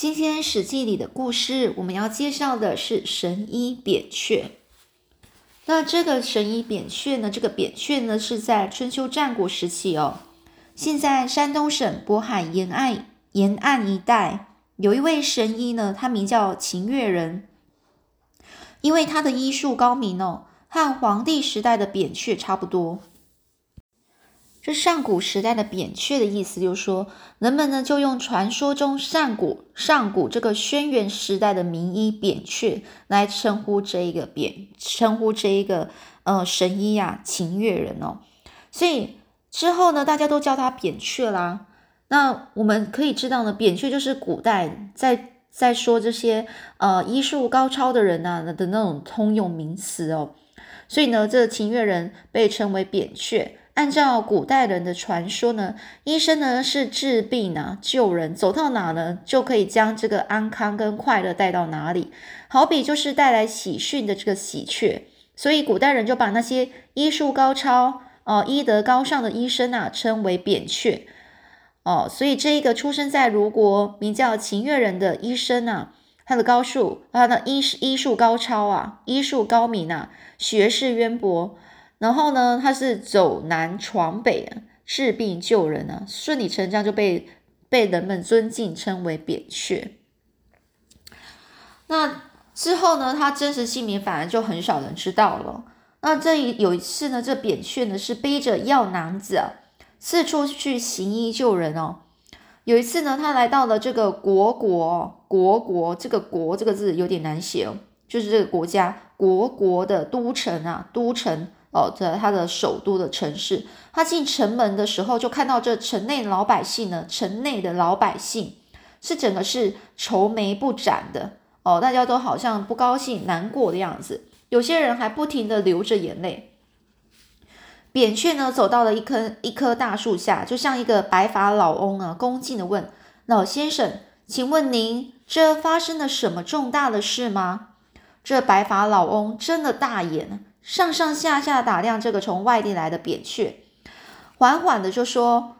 今天《史记》里的故事，我们要介绍的是神医扁鹊。那这个神医扁鹊呢？这个扁鹊呢，是在春秋战国时期哦。现在山东省渤海沿岸沿岸一带有一位神医呢，他名叫秦越人。因为他的医术高明哦，和黄帝时代的扁鹊差不多。这上古时代的扁鹊的意思，就是说人们呢就用传说中上古上古这个轩辕时代的名医扁鹊来称呼这一个扁，称呼这一个呃神医呀秦越人哦。所以之后呢，大家都叫他扁鹊啦。那我们可以知道呢，扁鹊就是古代在在说这些呃医术高超的人呐的那种通用名词哦。所以呢，这秦越人被称为扁鹊。按照古代人的传说呢，医生呢是治病啊、救人，走到哪呢就可以将这个安康跟快乐带到哪里，好比就是带来喜讯的这个喜鹊，所以古代人就把那些医术高超、哦医德高尚的医生啊称为扁鹊，哦，所以这一个出生在鲁国名叫秦越人的医生啊，他的高术，他的医医术高超啊，医术高明啊，学识渊博。然后呢，他是走南闯北啊，治病救人啊，顺理成章就被被人们尊敬，称为扁鹊。那之后呢，他真实姓名反而就很少人知道了。那这一有一次呢，这扁鹊呢是背着药囊子啊，四处去行医救人哦。有一次呢，他来到了这个国国国国，这个国这个字有点难写哦，就是这个国家国国的都城啊，都城。哦，在他的首都的城市，他进城门的时候，就看到这城内老百姓呢，城内的老百姓是整个是愁眉不展的哦，大家都好像不高兴、难过的样子，有些人还不停的流着眼泪。扁鹊呢，走到了一棵一棵大树下，就像一个白发老翁啊，恭敬的问老先生：“请问您这发生了什么重大的事吗？”这白发老翁睁了大眼。上上下下打量这个从外地来的扁鹊，缓缓的就说：“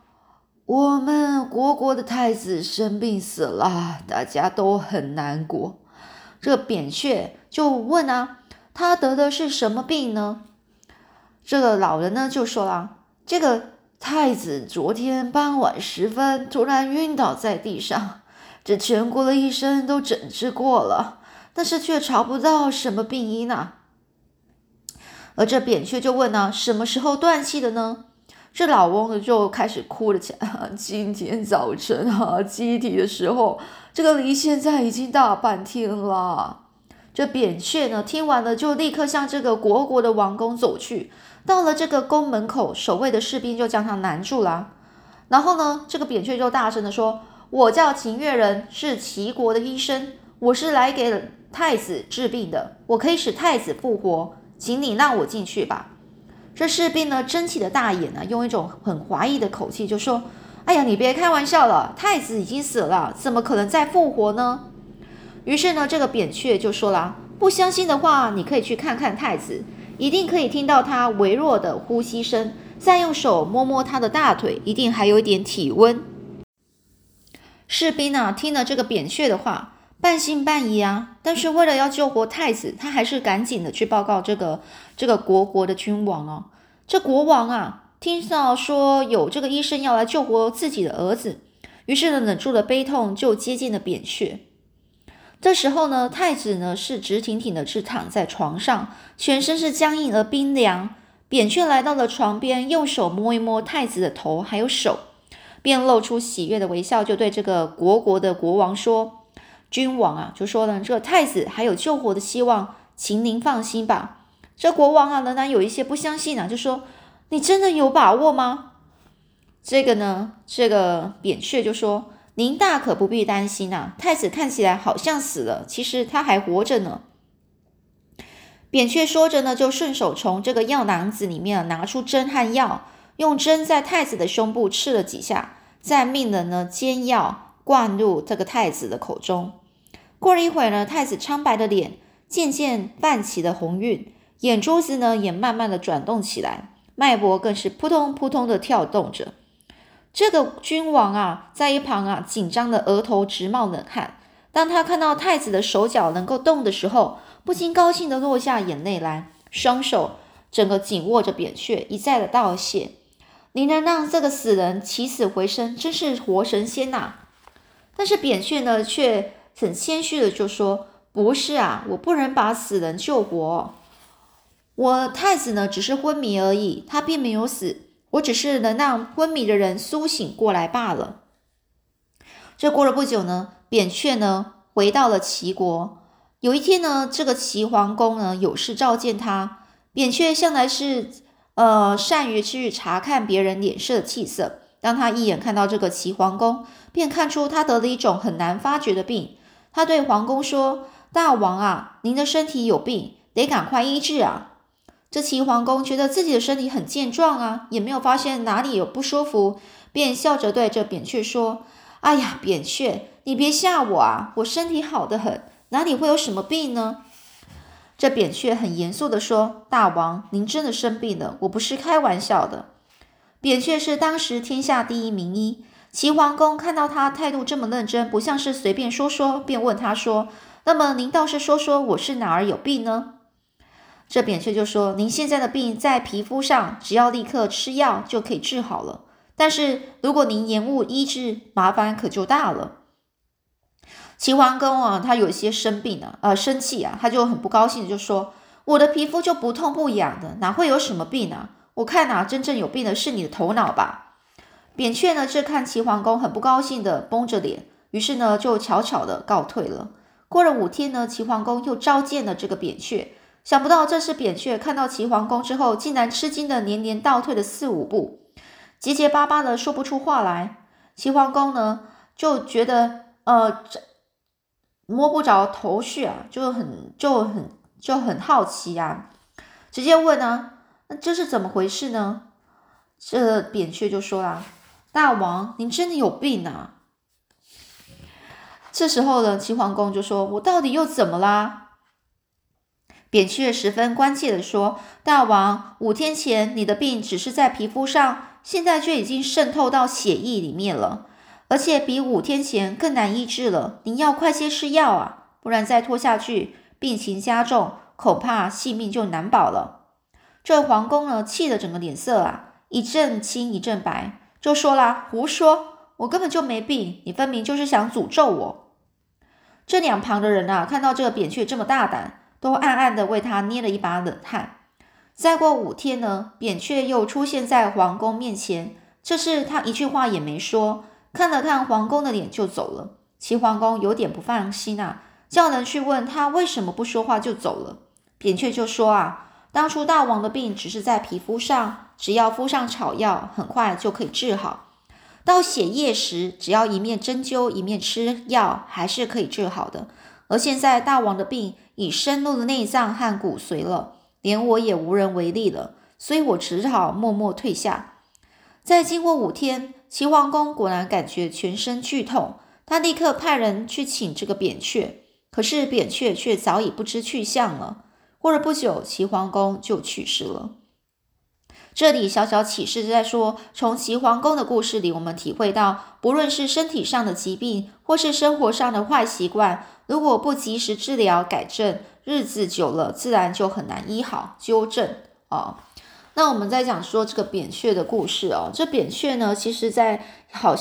我们国国的太子生病死了，大家都很难过。”这扁鹊就问啊：“他得的是什么病呢？”这个老人呢就说了：“这个太子昨天傍晚时分突然晕倒在地上，这全国的医生都诊治过了，但是却查不到什么病因啊。”而这扁鹊就问呢，什么时候断气的呢？这老翁呢就开始哭了起来。今天早晨啊，祭体的时候，这个离现在已经大半天了。这扁鹊呢听完了，就立刻向这个国国的王宫走去。到了这个宫门口，守卫的士兵就将他拦住了。然后呢，这个扁鹊就大声的说：“我叫秦越人，是齐国的医生，我是来给太子治病的，我可以使太子复活。”请你让我进去吧。这士兵呢，睁起了大眼呢，用一种很怀疑的口气就说：“哎呀，你别开玩笑了，太子已经死了，怎么可能再复活呢？”于是呢，这个扁鹊就说了：“不相信的话，你可以去看看太子，一定可以听到他微弱的呼吸声，再用手摸摸他的大腿，一定还有一点体温。”士兵呢，听了这个扁鹊的话。半信半疑啊，但是为了要救活太子，他还是赶紧的去报告这个这个国国的君王哦。这国王啊，听到说有这个医生要来救活自己的儿子，于是呢，忍住了悲痛，就接近了扁鹊。这时候呢，太子呢是直挺挺的，是躺在床上，全身是僵硬而冰凉。扁鹊来到了床边，用手摸一摸太子的头还有手，便露出喜悦的微笑，就对这个国国的国王说。君王啊，就说呢，这太子还有救活的希望，请您放心吧。这国王啊，仍然有一些不相信啊，就说：“你真的有把握吗？”这个呢，这个扁鹊就说：“您大可不必担心啊，太子看起来好像死了，其实他还活着呢。”扁鹊说着呢，就顺手从这个药囊子里面拿出针和药，用针在太子的胸部刺了几下，再命人呢煎药。灌入这个太子的口中。过了一会儿呢，太子苍白的脸渐渐泛起了红晕，眼珠子呢也慢慢的转动起来，脉搏更是扑通扑通的跳动着。这个君王啊，在一旁啊，紧张的额头直冒冷汗，当他看到太子的手脚能够动的时候，不禁高兴的落下眼泪来，双手整个紧握着扁鹊，一再的道谢：“你能让这个死人起死回生，真是活神仙呐！”但是扁鹊呢，却很谦虚的就说：“不是啊，我不能把死人救活。我太子呢，只是昏迷而已，他并没有死，我只是能让昏迷的人苏醒过来罢了。”这过了不久呢，扁鹊呢回到了齐国。有一天呢，这个齐桓公呢有事召见他。扁鹊向来是呃善于去查看别人脸色的气色。当他一眼看到这个齐桓公，便看出他得了一种很难发觉的病。他对皇宫说：“大王啊，您的身体有病，得赶快医治啊！”这齐桓公觉得自己的身体很健壮啊，也没有发现哪里有不舒服，便笑着对着扁鹊说。哎呀，扁鹊，你别吓我啊！我身体好得很，哪里会有什么病呢？这扁鹊很严肃地说：“大王，您真的生病了，我不是开玩笑的。”扁鹊是当时天下第一名医。齐桓公看到他态度这么认真，不像是随便说说，便问他说：“那么您倒是说说，我是哪儿有病呢？”这扁鹊就说：“您现在的病在皮肤上，只要立刻吃药就可以治好了。”但是如果您延误医治，麻烦可就大了。齐桓公啊，他有些生病了，呃，生气啊，他就很不高兴，就说：“我的皮肤就不痛不痒的，哪会有什么病啊？我看啊，真正有病的是你的头脑吧。”扁鹊呢，这看齐桓公很不高兴的绷着脸，于是呢，就悄悄的告退了。过了五天呢，齐桓公又召见了这个扁鹊，想不到这次扁鹊看到齐桓公之后，竟然吃惊的连连倒退了四五步。结结巴巴的说不出话来，齐桓公呢就觉得呃摸不着头绪啊，就很就很就很好奇呀，直接问呢，那这是怎么回事呢？这扁鹊就说啦：“大王，您真的有病啊！”这时候呢，齐桓公就说：“我到底又怎么啦？”扁鹊十分关切的说：“大王，五天前你的病只是在皮肤上。”现在却已经渗透到血液里面了，而且比五天前更难医治了。您要快些吃药啊，不然再拖下去，病情加重，恐怕性命就难保了。这皇宫呢，气得整个脸色啊一阵青一阵白，就说啦：“胡说，我根本就没病，你分明就是想诅咒我。”这两旁的人啊，看到这个扁鹊这么大胆，都暗暗的为他捏了一把冷汗。再过五天呢，扁鹊又出现在皇宫面前。这次他一句话也没说，看了看皇宫的脸就走了。齐桓公有点不放心啊，叫人去问他为什么不说话就走了。扁鹊就说啊，当初大王的病只是在皮肤上，只要敷上草药，很快就可以治好。到血液时，只要一面针灸一面吃药，还是可以治好的。而现在大王的病已深入了内脏和骨髓了。连我也无人为力了，所以我只好默默退下。再经过五天，齐桓公果然感觉全身剧痛，他立刻派人去请这个扁鹊，可是扁鹊却早已不知去向了。过了不久，齐桓公就去世了。这里小小启示在说，从齐桓公的故事里，我们体会到，不论是身体上的疾病，或是生活上的坏习惯，如果不及时治疗改正，日子久了，自然就很难医好纠正啊。那我们在讲说这个扁鹊的故事哦，这扁鹊呢，其实在好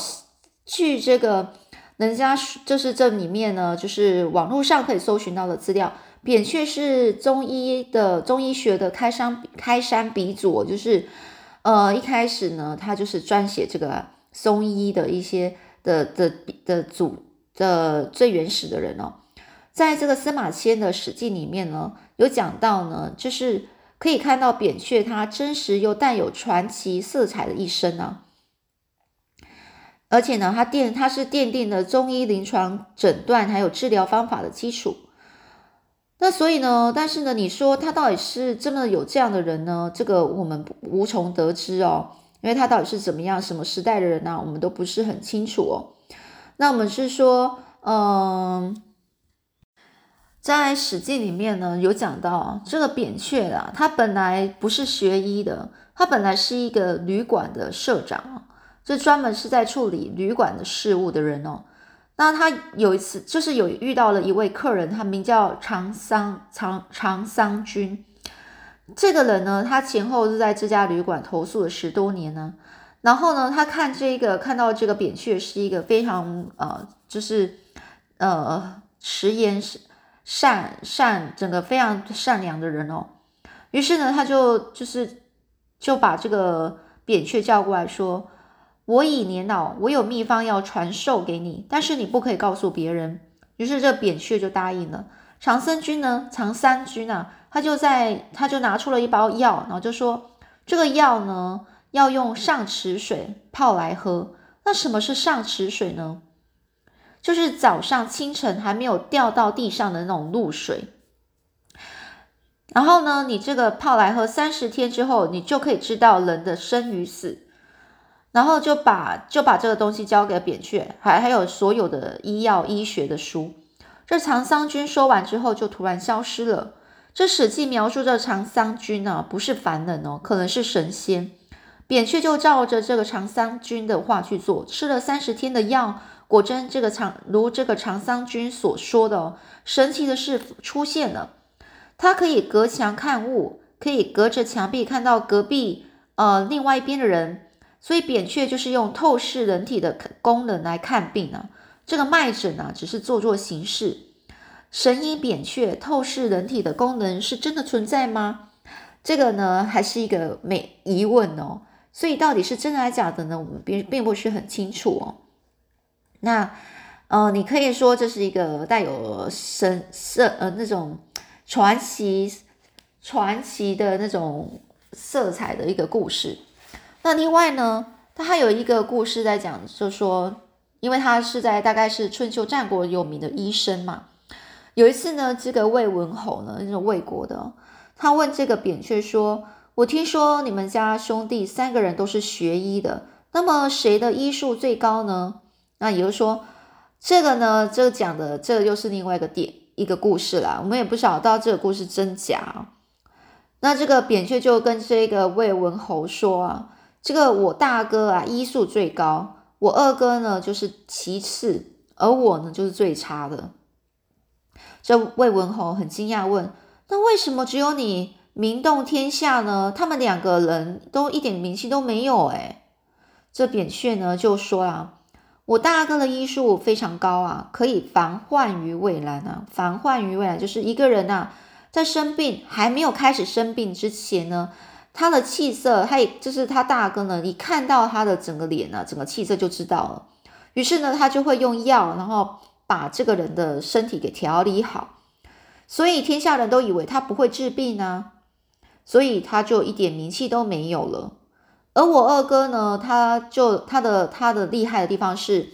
据这个人家就是这里面呢，就是网络上可以搜寻到的资料。扁鹊是中医的中医学的开山开山鼻祖，就是呃一开始呢，他就是撰写这个中医的一些的的的祖的最原始的人哦，在这个司马迁的史记里面呢，有讲到呢，就是可以看到扁鹊他真实又带有传奇色彩的一生啊，而且呢，他奠他是奠定了中医临床诊断还有治疗方法的基础。那所以呢？但是呢，你说他到底是真的有这样的人呢？这个我们无从得知哦，因为他到底是怎么样、什么时代的人呢？我们都不是很清楚哦。那我们是说，嗯，在《史记》里面呢，有讲到这个扁鹊啊，他本来不是学医的，他本来是一个旅馆的社长，这专门是在处理旅馆的事务的人哦。那他有一次就是有遇到了一位客人，他名叫长桑长长桑君。这个人呢，他前后是在这家旅馆投诉了十多年呢。然后呢，他看这个看到这个扁鹊是一个非常呃，就是呃迟言善善整个非常善良的人哦。于是呢，他就就是就把这个扁鹊叫过来说。我已年老，我有秘方要传授给你，但是你不可以告诉别人。于是这扁鹊就答应了。长生君呢，长三君啊，他就在他就拿出了一包药，然后就说这个药呢要用上池水泡来喝。那什么是上池水呢？就是早上清晨还没有掉到地上的那种露水。然后呢，你这个泡来喝，三十天之后，你就可以知道人的生与死。然后就把就把这个东西交给扁鹊，还还有所有的医药医学的书。这长桑君说完之后，就突然消失了。这《史记》描述这长桑君呢，不是凡人哦，可能是神仙。扁鹊就照着这个长桑君的话去做，吃了三十天的药，果真这个长如这个长桑君所说的哦，神奇的事出现了。他可以隔墙看物，可以隔着墙壁看到隔壁呃另外一边的人。所以扁鹊就是用透视人体的功能来看病啊，这个脉诊啊只是做做形式。神医扁鹊透视人体的功能是真的存在吗？这个呢还是一个没疑问哦。所以到底是真的还是假的呢？我们并并不是很清楚哦。那呃，你可以说这是一个带有神色呃那种传奇传奇的那种色彩的一个故事。那另外呢，他还有一个故事在讲，就说，因为他是在大概是春秋战国有名的医生嘛。有一次呢，这个魏文侯呢，那种魏国的，他问这个扁鹊说：“我听说你们家兄弟三个人都是学医的，那么谁的医术最高呢？”那也就是说，这个呢，这个讲的这又是另外一个点一个故事啦。我们也不晓得这个故事真假。那这个扁鹊就跟这个魏文侯说啊。这个我大哥啊，医术最高；我二哥呢，就是其次，而我呢，就是最差的。这魏文侯很惊讶，问：“那为什么只有你名动天下呢？他们两个人都一点名气都没有。”哎，这扁鹊呢就说啊：“我大哥的医术非常高啊，可以防患于未然啊。防患于未然，就是一个人呐，在生病还没有开始生病之前呢。”他的气色，他也就是他大哥呢，一看到他的整个脸呢，整个气色就知道了。于是呢，他就会用药，然后把这个人的身体给调理好。所以天下人都以为他不会治病呢，所以他就一点名气都没有了。而我二哥呢，他就他的他的厉害的地方是，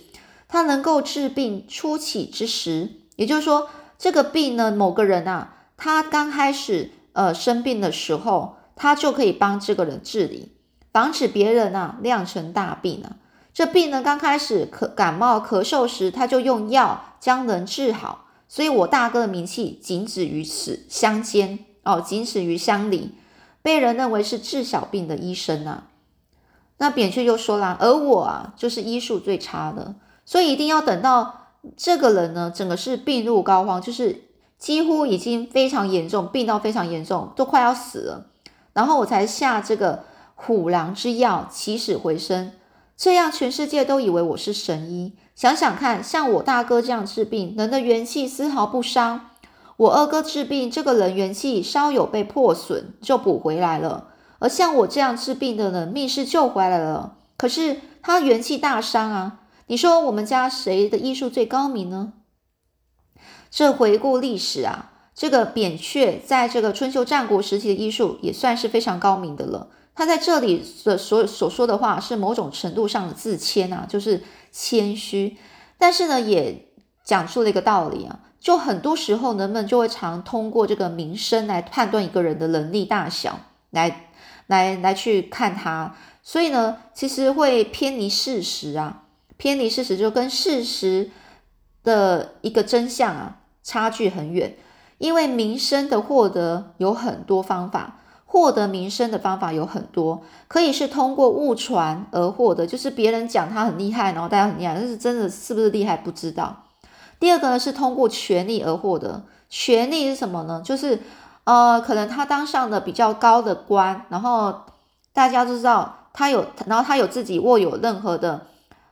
他能够治病初起之时，也就是说，这个病呢，某个人啊，他刚开始呃生病的时候。他就可以帮这个人治理，防止别人啊酿成大病啊。这病呢刚开始咳感冒咳嗽时，他就用药将人治好。所以我大哥的名气仅止于此乡间哦，仅止于乡里，被人认为是治小病的医生啊。那扁鹊又说了，而我啊就是医术最差的，所以一定要等到这个人呢整个是病入膏肓，就是几乎已经非常严重，病到非常严重，都快要死了。然后我才下这个虎狼之药起死回生，这样全世界都以为我是神医。想想看，像我大哥这样治病，人的元气丝毫不伤；我二哥治病，这个人元气稍有被破损就补回来了。而像我这样治病的人，命是救回来了，可是他元气大伤啊！你说我们家谁的医术最高明呢？这回顾历史啊。这个扁鹊在这个春秋战国时期的医术也算是非常高明的了。他在这里的所所说的话是某种程度上的自谦啊，就是谦虚。但是呢，也讲出了一个道理啊，就很多时候人们就会常通过这个名声来判断一个人的能力大小，来来来去看他。所以呢，其实会偏离事实啊，偏离事实就跟事实的一个真相啊差距很远。因为名声的获得有很多方法，获得名声的方法有很多，可以是通过误传而获得，就是别人讲他很厉害，然后大家很厉害，但是真的是不是厉害不知道。第二个呢是通过权力而获得，权力是什么呢？就是呃，可能他当上的比较高的官，然后大家都知道他有，然后他有自己握有任何的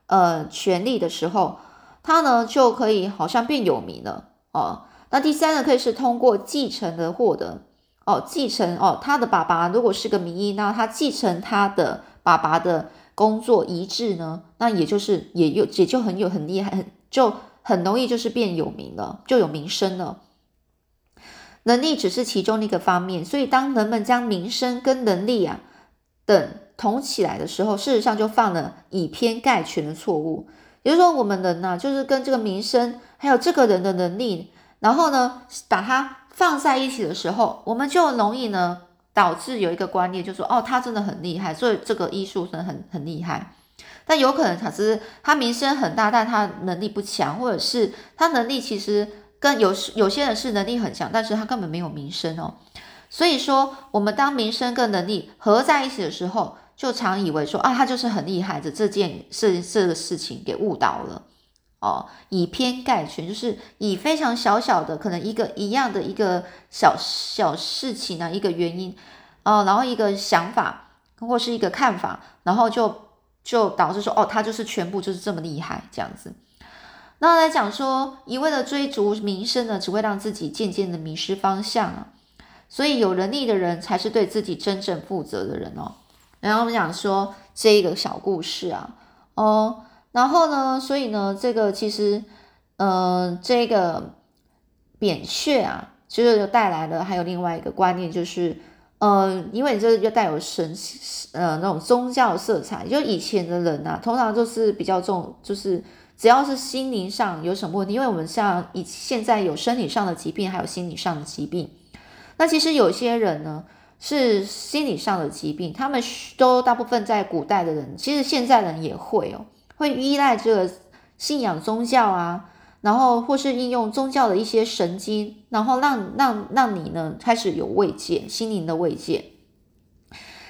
呃权力的时候，他呢就可以好像变有名了哦。那第三个可以是通过继承而获得。哦，继承哦，他的爸爸如果是个名医，那他继承他的爸爸的工作遗志呢，那也就是也有也就很有很厉害，很就很容易就是变有名了，就有名声了。能力只是其中的一个方面，所以当人们将名声跟能力啊等同起来的时候，事实上就犯了以偏概全的错误。也就是说，我们人呢，就是跟这个名声还有这个人的能力，然后呢，把它。放在一起的时候，我们就容易呢导致有一个观念，就说哦，他真的很厉害，所以这个艺术生很很厉害。但有可能他是他名声很大，但他能力不强，或者是他能力其实跟有有些人是能力很强，但是他根本没有名声哦。所以说，我们当名声跟能力合在一起的时候，就常以为说啊，他就是很厉害的这件事这个事情给误导了。哦，以偏概全，就是以非常小小的可能一个一样的一个小小事情呢，一个原因，哦，然后一个想法或是一个看法，然后就就导致说，哦，他就是全部就是这么厉害这样子。那来讲说，一味的追逐名声呢，只会让自己渐渐的迷失方向啊。所以有能力的人才是对自己真正负责的人哦。然后我们讲说这一个小故事啊，哦。然后呢？所以呢，这个其实，嗯，这个扁鹊啊，其实就带来了还有另外一个观念，就是，呃，因为这又带有神，呃，那种宗教色彩。就以前的人呐，通常就是比较重，就是只要是心灵上有什么问题，因为我们像以现在有身体上的疾病，还有心理上的疾病。那其实有些人呢，是心理上的疾病，他们都大部分在古代的人，其实现在人也会哦。会依赖这个信仰宗教啊，然后或是应用宗教的一些神经，然后让让让你呢开始有慰藉，心灵的慰藉，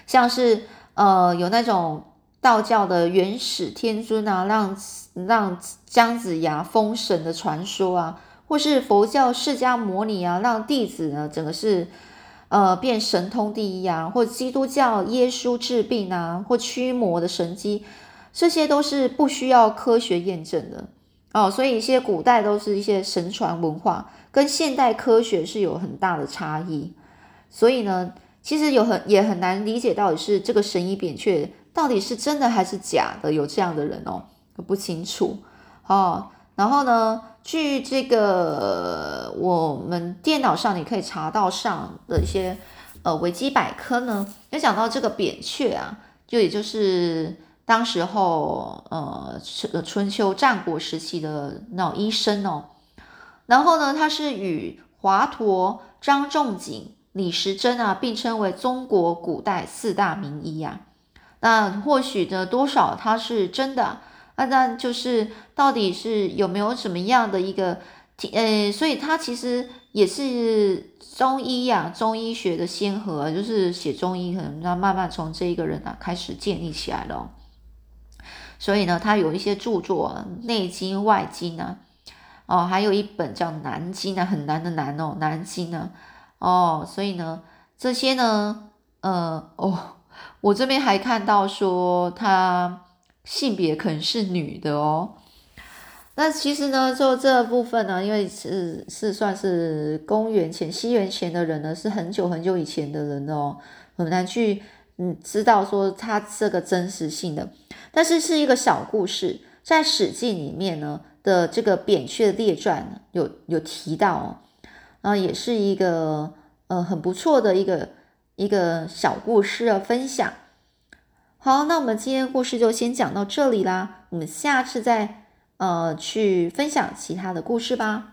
像是呃有那种道教的元始天尊啊，让让姜子牙封神的传说啊，或是佛教释迦摩尼啊，让弟子呢整个是呃变神通第一啊，或基督教耶稣治病啊，或驱魔的神迹。这些都是不需要科学验证的哦，所以一些古代都是一些神传文化，跟现代科学是有很大的差异。所以呢，其实有很也很难理解到底是这个神医扁鹊到底是真的还是假的，有这样的人哦，不清楚哦。然后呢，据这个我们电脑上你可以查到上的一些呃维基百科呢，有讲到这个扁鹊啊，就也就是。当时候，呃，春春秋战国时期的那种医生哦，然后呢，他是与华佗、张仲景、李时珍啊并称为中国古代四大名医啊。那或许呢，多少他是真的，那那就是到底是有没有什么样的一个，呃，所以他其实也是中医呀，中医学的先河，就是写中医，可能要慢慢从这一个人啊开始建立起来了。所以呢，他有一些著作，《内经》《外经》啊，哦，还有一本叫《南经》啊，很难的难哦，《南经》呢，哦，所以呢，这些呢，呃，哦，我这边还看到说他性别可能是女的哦。那其实呢，就这部分呢，因为是是算是公元前、西元前的人呢，是很久很久以前的人哦，很难去。嗯，知道说它这个真实性的，但是是一个小故事，在《史记》里面呢的这个扁鹊列传有有提到哦，啊，也是一个呃很不错的一个一个小故事的分享。好，那我们今天故事就先讲到这里啦，我们下次再呃去分享其他的故事吧。